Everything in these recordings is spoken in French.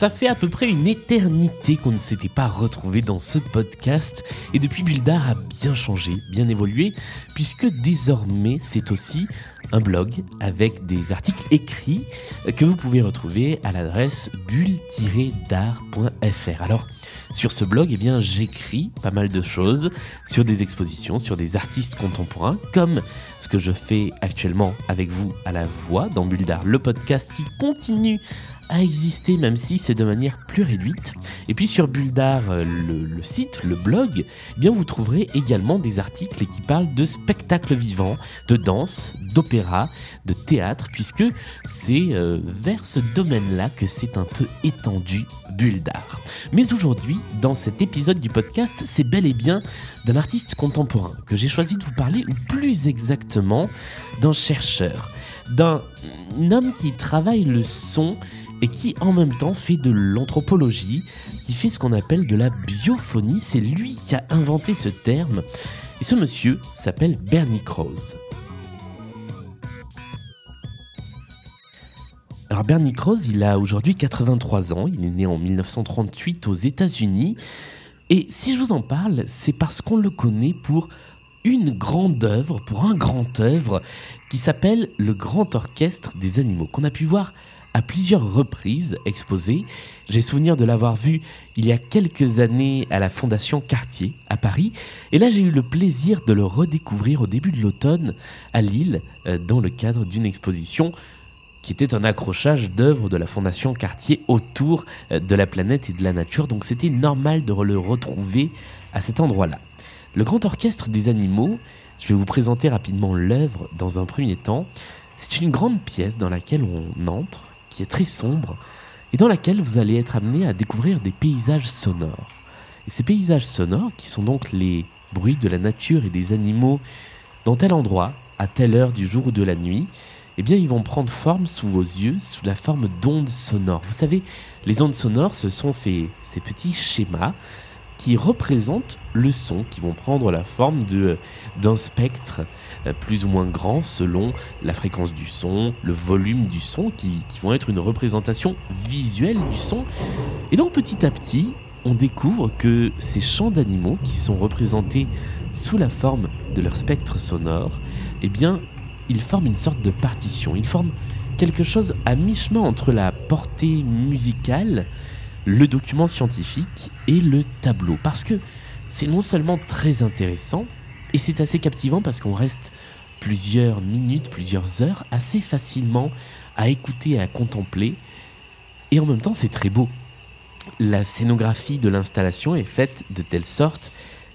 Ça fait à peu près une éternité qu'on ne s'était pas retrouvé dans ce podcast et depuis Bulle d'Art a bien changé, bien évolué, puisque désormais c'est aussi un blog avec des articles écrits que vous pouvez retrouver à l'adresse bulle-dart.fr. Alors, sur ce blog, eh bien, j'écris pas mal de choses sur des expositions, sur des artistes contemporains, comme ce que je fais actuellement avec vous à la voix dans Bulle d'Art, le podcast qui continue à exister, même si c'est de manière plus réduite. Et puis sur Bulldar, euh, le, le site, le blog, eh bien vous trouverez également des articles qui parlent de spectacles vivants, de danse, d'opéra, de théâtre, puisque c'est euh, vers ce domaine-là que c'est un peu étendu Bulldar. Mais aujourd'hui, dans cet épisode du podcast, c'est bel et bien d'un artiste contemporain que j'ai choisi de vous parler, ou plus exactement d'un chercheur, d'un homme qui travaille le son et qui en même temps fait de l'anthropologie, qui fait ce qu'on appelle de la biophonie. C'est lui qui a inventé ce terme. Et ce monsieur s'appelle Bernie Krause. Alors Bernie Krause, il a aujourd'hui 83 ans, il est né en 1938 aux États-Unis. Et si je vous en parle, c'est parce qu'on le connaît pour une grande œuvre, pour un grand œuvre qui s'appelle le Grand Orchestre des Animaux, qu'on a pu voir à plusieurs reprises exposé. J'ai souvenir de l'avoir vu il y a quelques années à la Fondation Cartier à Paris. Et là, j'ai eu le plaisir de le redécouvrir au début de l'automne à Lille euh, dans le cadre d'une exposition qui était un accrochage d'œuvres de la Fondation Cartier autour euh, de la planète et de la nature. Donc c'était normal de le retrouver à cet endroit-là. Le Grand Orchestre des Animaux, je vais vous présenter rapidement l'œuvre dans un premier temps. C'est une grande pièce dans laquelle on entre très sombre et dans laquelle vous allez être amené à découvrir des paysages sonores. Et ces paysages sonores, qui sont donc les bruits de la nature et des animaux dans tel endroit, à telle heure du jour ou de la nuit, eh bien ils vont prendre forme sous vos yeux, sous la forme d'ondes sonores. Vous savez, les ondes sonores, ce sont ces petits schémas qui représentent le son, qui vont prendre la forme d'un spectre euh, plus ou moins grand selon la fréquence du son, le volume du son, qui, qui vont être une représentation visuelle du son. Et donc petit à petit, on découvre que ces chants d'animaux qui sont représentés sous la forme de leur spectre sonore, eh bien, ils forment une sorte de partition. Ils forment quelque chose à mi-chemin entre la portée musicale, le document scientifique et le tableau. Parce que c'est non seulement très intéressant, et c'est assez captivant parce qu'on reste plusieurs minutes, plusieurs heures assez facilement à écouter et à contempler. Et en même temps, c'est très beau. La scénographie de l'installation est faite de telle sorte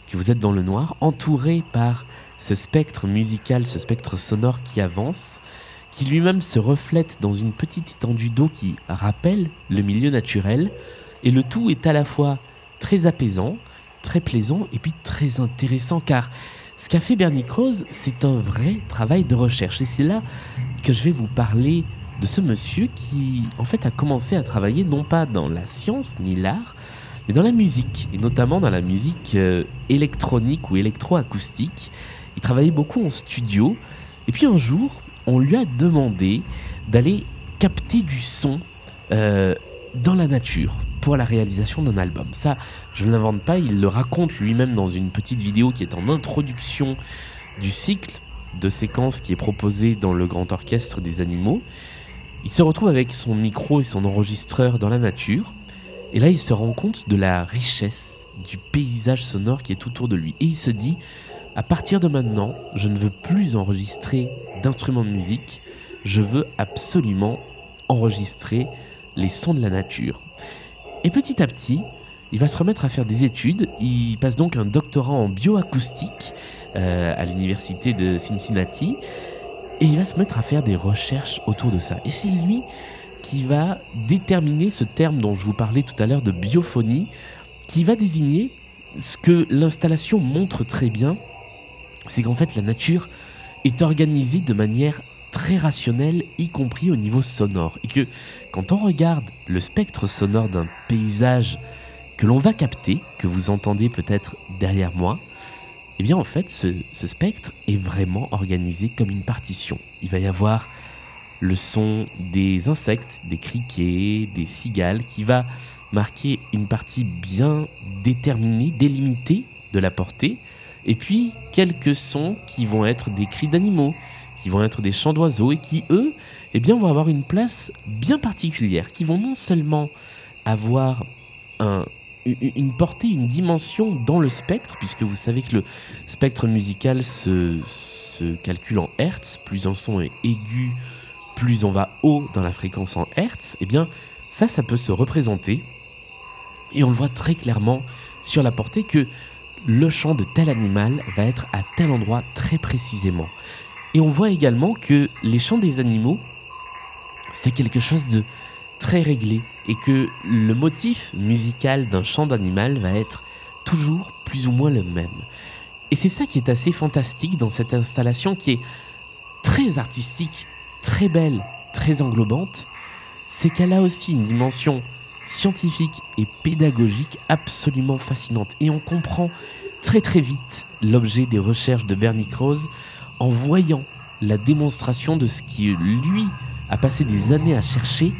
que vous êtes dans le noir, entouré par ce spectre musical, ce spectre sonore qui avance, qui lui-même se reflète dans une petite étendue d'eau qui rappelle le milieu naturel. Et le tout est à la fois très apaisant, très plaisant et puis très intéressant car ce qu'a fait Bernie Krause, c'est un vrai travail de recherche. Et c'est là que je vais vous parler de ce monsieur qui, en fait, a commencé à travailler non pas dans la science ni l'art, mais dans la musique, et notamment dans la musique euh, électronique ou électroacoustique. Il travaillait beaucoup en studio, et puis un jour, on lui a demandé d'aller capter du son euh, dans la nature pour la réalisation d'un album. Ça, je ne l'invente pas, il le raconte lui-même dans une petite vidéo qui est en introduction du cycle de séquences qui est proposé dans le grand orchestre des animaux. Il se retrouve avec son micro et son enregistreur dans la nature, et là il se rend compte de la richesse du paysage sonore qui est autour de lui. Et il se dit, à partir de maintenant, je ne veux plus enregistrer d'instruments de musique, je veux absolument enregistrer les sons de la nature. Et petit à petit, il va se remettre à faire des études. Il passe donc un doctorat en bioacoustique euh, à l'université de Cincinnati. Et il va se mettre à faire des recherches autour de ça. Et c'est lui qui va déterminer ce terme dont je vous parlais tout à l'heure de biophonie, qui va désigner ce que l'installation montre très bien, c'est qu'en fait la nature est organisée de manière très rationnelle, y compris au niveau sonore. Et que quand on regarde le spectre sonore d'un paysage que l'on va capter, que vous entendez peut-être derrière moi, eh bien en fait ce, spectre est vraiment organisé comme une partition. Il va y avoir le son des insectes, des criquets, des cigales, qui va marquer une partie bien déterminée, délimitée de la portée, et puis quelques sons qui vont être des cris d'animaux, qui vont être des chants d'oiseaux, et qui eux, eh bien, vont avoir une place bien particulière, qui vont non seulement avoir un, une portée, une dimension dans le spectre, puisque vous savez que le spectre musical se, se calcule en hertz, plus un son est aigu, plus on va haut dans la fréquence en hertz, eh bien ça, ça peut se représenter. Et on le voit très clairement sur la portée que le chant de tel animal va être à tel endroit très précisément. Et on voit également que les chants des animaux, c'est quelque chose de très réglé et que le motif musical d'un chant d'animal va être toujours plus ou moins le même. Et c'est ça qui est assez fantastique dans cette installation qui est très artistique très belle, très englobante, c'est qu'elle a aussi une dimension scientifique et pédagogique absolument fascinante. Et on comprend très très vite l'objet des recherches de Bernie Krause en voyant la démonstration de ce qui lui a passé des années à chercher,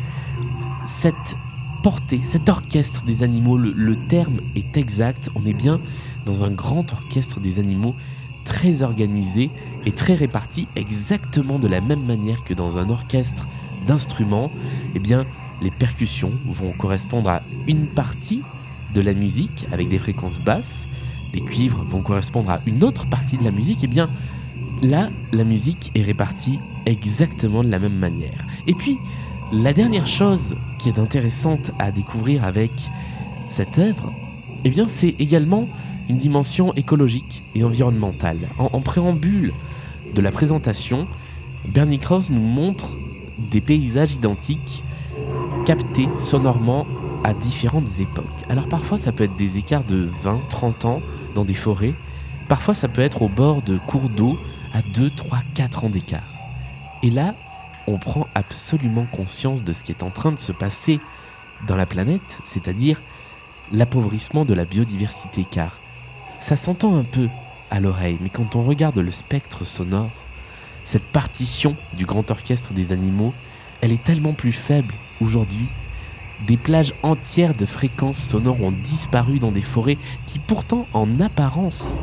cette portée, cet orchestre des animaux. Le, terme est exact, on est bien dans un grand orchestre des animaux très organisé est très réparti exactement de la même manière que dans un orchestre d'instruments, eh bien, les percussions vont correspondre à une partie de la musique avec des fréquences basses, les cuivres vont correspondre à une autre partie de la musique, et eh bien, là, la musique est répartie exactement de la même manière. Et puis, la dernière chose qui est intéressante à découvrir avec cette œuvre, eh bien, c'est également une dimension écologique et environnementale. En, préambule de la présentation, Bernie Krause nous montre des paysages identiques captés sonorement à différentes époques. Alors parfois ça peut être des écarts de 20, 30 ans dans des forêts, parfois ça peut être au bord de cours d'eau à 2, 3, 4 ans d'écart. Et là, on prend absolument conscience de ce qui est en train de se passer dans la planète, c'est-à-dire l'appauvrissement de la biodiversité, car ça s'entend un peu à l'oreille, mais quand on regarde le spectre sonore, cette partition du grand orchestre des animaux, elle est tellement plus faible aujourd'hui. Des plages entières de fréquences sonores ont disparu dans des forêts qui pourtant en apparence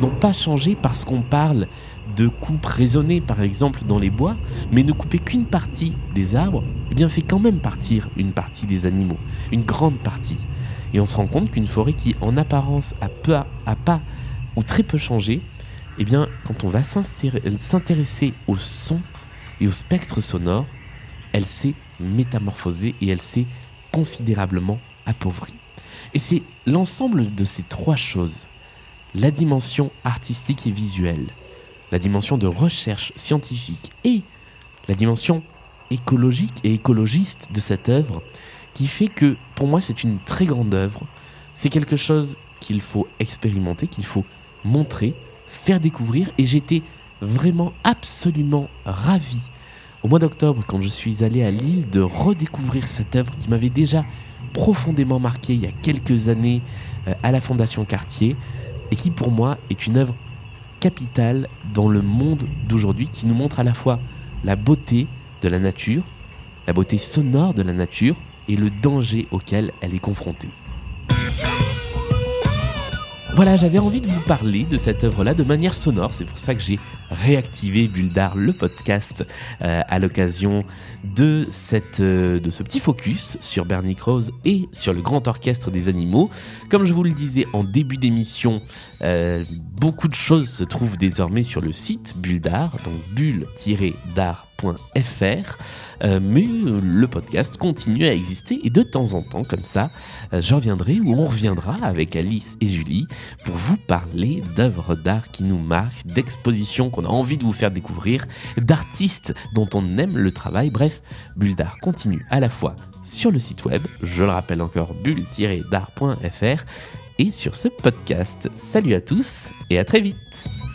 n'ont pas changé parce qu'on parle de coupes raisonnées par exemple dans les bois, mais ne couper qu'une partie des arbres, eh bien fait quand même partir une partie des animaux, une grande partie. Et on se rend compte qu'une forêt qui, en apparence, a, peu pas ou très peu changé, eh bien, quand on va s'intéresser au son et au spectre sonore, elle s'est métamorphosée et elle s'est considérablement appauvrie. Et c'est l'ensemble de ces trois choses, la dimension artistique et visuelle, la dimension de recherche scientifique et la dimension écologique et écologiste de cette œuvre, qui fait que pour moi c'est une très grande œuvre. C'est quelque chose qu'il faut expérimenter, qu'il faut montrer, faire découvrir. Et j'étais vraiment absolument ravi au mois d'octobre quand je suis allé à Lille de redécouvrir cette œuvre qui m'avait déjà profondément marqué il y a quelques années euh, à la Fondation Cartier et qui pour moi est une œuvre capitale dans le monde d'aujourd'hui qui nous montre à la fois la beauté de la nature, la beauté sonore de la nature et le danger auquel elle est confrontée. Voilà, j'avais envie de vous parler de cette œuvre-là de manière sonore. C'est pour ça que j'ai réactivé Bulldar, le podcast, euh, à l'occasion euh, de ce petit focus sur Bernie Krause et sur le grand orchestre des animaux. Comme je vous le disais en début d'émission, euh, beaucoup de choses se trouvent désormais sur le site Bulldar, donc bulle-dar euh, mais le podcast continue à exister et de temps en temps, comme ça, euh, je reviendrai ou on reviendra avec Alice et Julie pour vous parler d'œuvres d'art qui nous marquent, d'expositions qu'on a envie de vous faire découvrir, d'artistes dont on aime le travail. Bref, Bulle d'art continue à la fois sur le site web, je le rappelle encore, bulle-d'art.fr et sur ce podcast. Salut à tous et à très vite